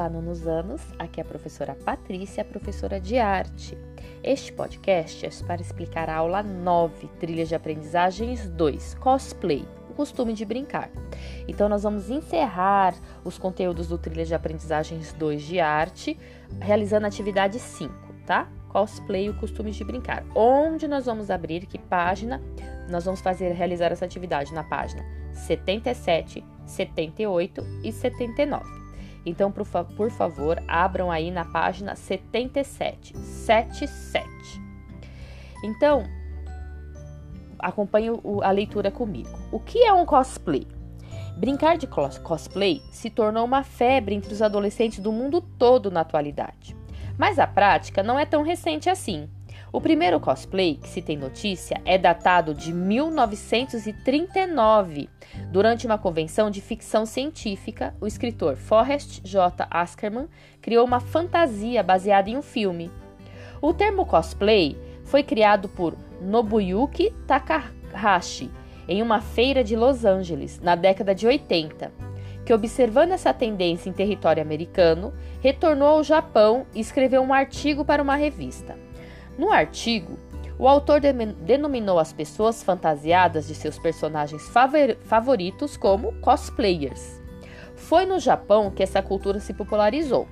Olá, nonos anos. Aqui é a professora Patrícia, professora de arte. Este podcast é para explicar a aula 9, Trilhas de Aprendizagens 2, Cosplay, o costume de brincar. Então, nós vamos encerrar os conteúdos do Trilhas de Aprendizagens 2 de arte, realizando a atividade 5, tá? Cosplay, o costume de brincar. Onde nós vamos abrir, que página? Nós vamos fazer realizar essa atividade na página 77, 78 e 79. Então, por, fa por favor, abram aí na página 77, 77. Então, acompanhe a leitura comigo. O que é um cosplay? Brincar de cosplay se tornou uma febre entre os adolescentes do mundo todo na atualidade. Mas a prática não é tão recente assim. O primeiro cosplay que se tem notícia é datado de 1939. Durante uma convenção de ficção científica, o escritor Forrest J. Ackerman criou uma fantasia baseada em um filme. O termo cosplay foi criado por Nobuyuki Takahashi em uma feira de Los Angeles na década de 80, que observando essa tendência em território americano, retornou ao Japão e escreveu um artigo para uma revista. No artigo, o autor denominou as pessoas fantasiadas de seus personagens favoritos como cosplayers. Foi no Japão que essa cultura se popularizou,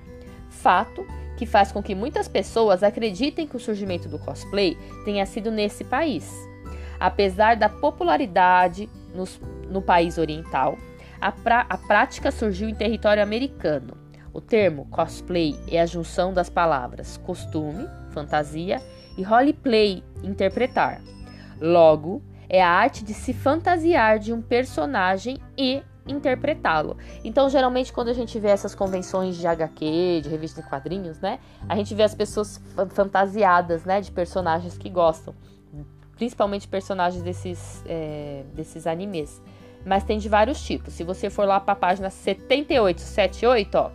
fato que faz com que muitas pessoas acreditem que o surgimento do cosplay tenha sido nesse país. Apesar da popularidade nos, no país oriental, a, a prática surgiu em território americano. O termo cosplay é a junção das palavras costume, fantasia e roleplay, interpretar. Logo, é a arte de se fantasiar de um personagem e interpretá-lo. Então, geralmente, quando a gente vê essas convenções de HQ, de revistas em quadrinhos, né? A gente vê as pessoas fantasiadas, né? De personagens que gostam. Principalmente personagens desses, é, desses animes. Mas tem de vários tipos. Se você for lá para a página 7878, ó,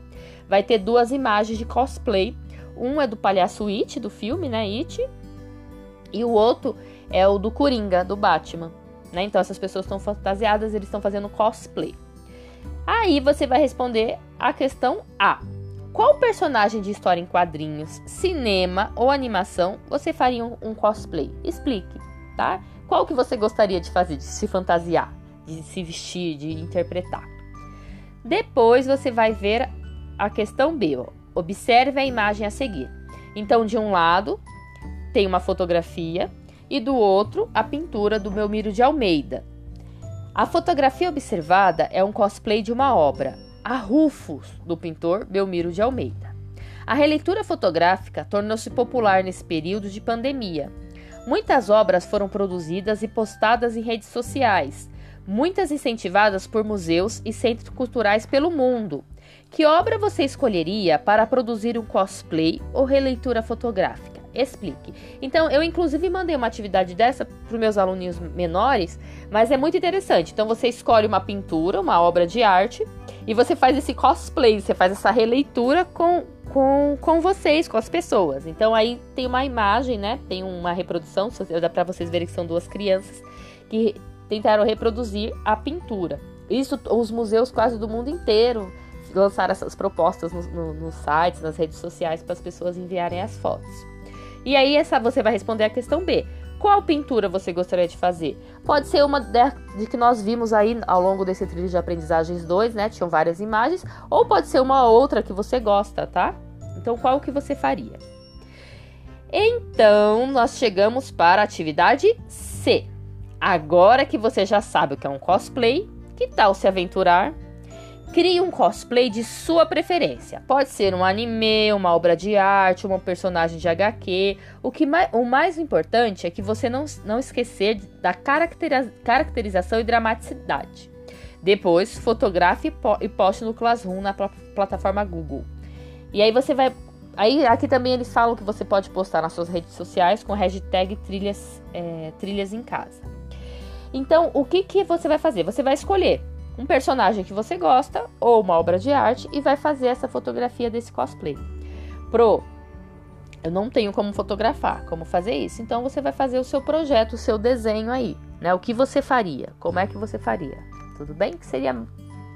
vai ter duas imagens de cosplay um é do palhaço It, do filme, né? It. E o outro é o do Coringa, do Batman. Né? Então essas pessoas estão fantasiadas, eles estão fazendo cosplay. Aí você vai responder a questão A. Qual personagem de história em quadrinhos, cinema ou animação você faria um, um cosplay? Explique, tá? Qual que você gostaria de fazer, de se fantasiar, de se vestir, de interpretar? Depois você vai ver a questão B. Ó. Observe a imagem a seguir. Então, de um lado, tem uma fotografia e do outro, a pintura do Belmiro de Almeida. A fotografia observada é um cosplay de uma obra, A do pintor Belmiro de Almeida. A releitura fotográfica tornou-se popular nesse período de pandemia. Muitas obras foram produzidas e postadas em redes sociais, muitas incentivadas por museus e centros culturais pelo mundo. Que obra você escolheria para produzir um cosplay ou releitura fotográfica? Explique. Então, eu inclusive mandei uma atividade dessa para os meus aluninhos menores, mas é muito interessante. Então, você escolhe uma pintura, uma obra de arte, e você faz esse cosplay, você faz essa releitura com, com, com vocês, com as pessoas. Então, aí tem uma imagem, né? Tem uma reprodução, dá para vocês verem que são duas crianças que tentaram reproduzir a pintura. Isso, os museus quase do mundo inteiro lançar essas propostas nos no, no sites, nas redes sociais, para as pessoas enviarem as fotos. E aí essa você vai responder a questão B. Qual pintura você gostaria de fazer? Pode ser uma de, que nós vimos aí ao longo desse trilho de aprendizagens 2, né? Tinham várias imagens, ou pode ser uma outra que você gosta, tá? Então, qual que você faria? Então, nós chegamos para a atividade C. Agora que você já sabe o que é um cosplay, que tal se aventurar Crie um cosplay de sua preferência. Pode ser um anime, uma obra de arte, um personagem de HQ. O, que mais, o mais importante é que você não, não esquecer da caracteriza, caracterização e dramaticidade. Depois, fotografe e poste no Classroom na pl plataforma Google. E aí você vai. Aí aqui também eles falam que você pode postar nas suas redes sociais com hashtag trilhas, é, trilhas em casa. Então, o que, que você vai fazer? Você vai escolher um personagem que você gosta ou uma obra de arte e vai fazer essa fotografia desse cosplay. Pro, eu não tenho como fotografar, como fazer isso. Então você vai fazer o seu projeto, o seu desenho aí, né? O que você faria? Como é que você faria? Tudo bem? Que seria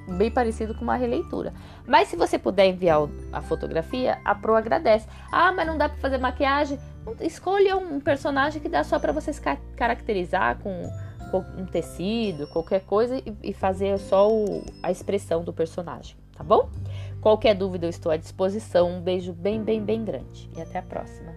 bem parecido com uma releitura. Mas se você puder enviar a fotografia, a Pro agradece. Ah, mas não dá para fazer maquiagem? Escolha um personagem que dá só para você se caracterizar com um tecido, qualquer coisa e fazer só o, a expressão do personagem, tá bom? Qualquer dúvida eu estou à disposição. Um beijo bem, bem, bem grande e até a próxima.